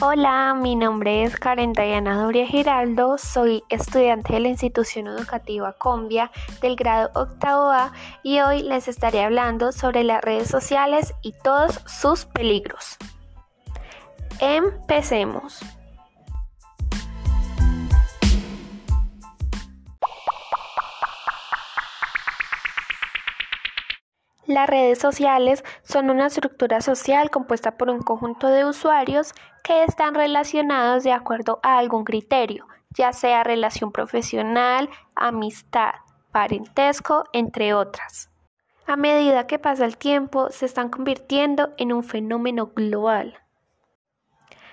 Hola, mi nombre es Karen Diana Doria Giraldo, soy estudiante de la institución educativa Combia del grado octavo A y hoy les estaré hablando sobre las redes sociales y todos sus peligros. Empecemos. Las redes sociales son una estructura social compuesta por un conjunto de usuarios que están relacionados de acuerdo a algún criterio, ya sea relación profesional, amistad, parentesco, entre otras. A medida que pasa el tiempo, se están convirtiendo en un fenómeno global.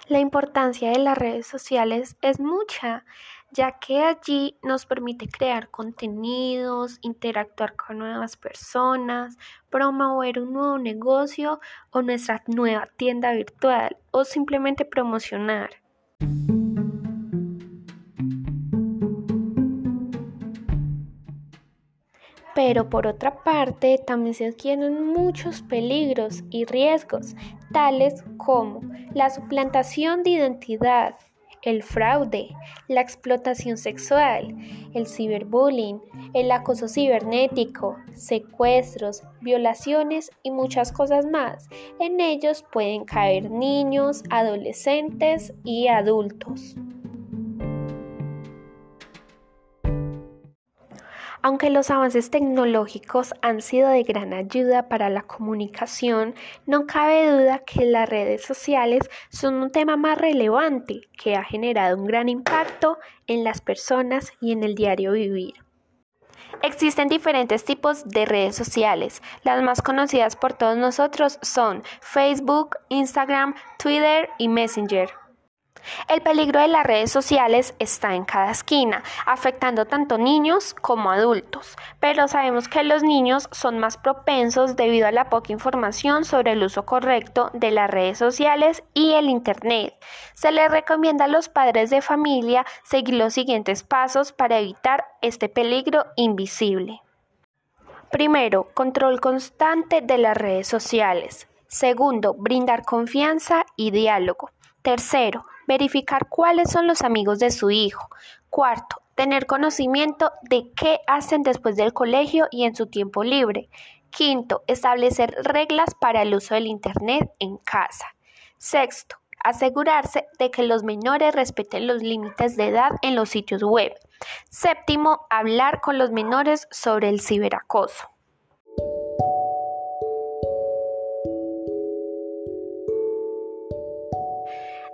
La importancia de las redes sociales es mucha, ya que allí nos permite crear contenidos, interactuar con nuevas personas, promover un nuevo negocio o nuestra nueva tienda virtual o simplemente promocionar. Pero por otra parte, también se adquieren muchos peligros y riesgos, tales como la suplantación de identidad, el fraude, la explotación sexual, el ciberbullying, el acoso cibernético, secuestros, violaciones y muchas cosas más. En ellos pueden caer niños, adolescentes y adultos. Aunque los avances tecnológicos han sido de gran ayuda para la comunicación, no cabe duda que las redes sociales son un tema más relevante que ha generado un gran impacto en las personas y en el diario vivir. Existen diferentes tipos de redes sociales. Las más conocidas por todos nosotros son Facebook, Instagram, Twitter y Messenger. El peligro de las redes sociales está en cada esquina, afectando tanto niños como adultos, pero sabemos que los niños son más propensos debido a la poca información sobre el uso correcto de las redes sociales y el Internet. Se les recomienda a los padres de familia seguir los siguientes pasos para evitar este peligro invisible. Primero, control constante de las redes sociales. Segundo, brindar confianza y diálogo. Tercero, verificar cuáles son los amigos de su hijo. Cuarto, tener conocimiento de qué hacen después del colegio y en su tiempo libre. Quinto, establecer reglas para el uso del Internet en casa. Sexto, asegurarse de que los menores respeten los límites de edad en los sitios web. Séptimo, hablar con los menores sobre el ciberacoso.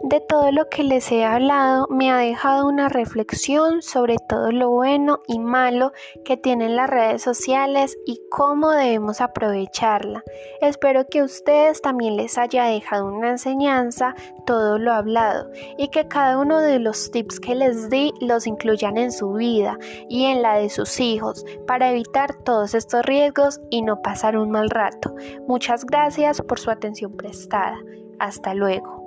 De todo lo que les he hablado me ha dejado una reflexión sobre todo lo bueno y malo que tienen las redes sociales y cómo debemos aprovecharla. Espero que a ustedes también les haya dejado una enseñanza todo lo hablado y que cada uno de los tips que les di los incluyan en su vida y en la de sus hijos para evitar todos estos riesgos y no pasar un mal rato. Muchas gracias por su atención prestada. Hasta luego.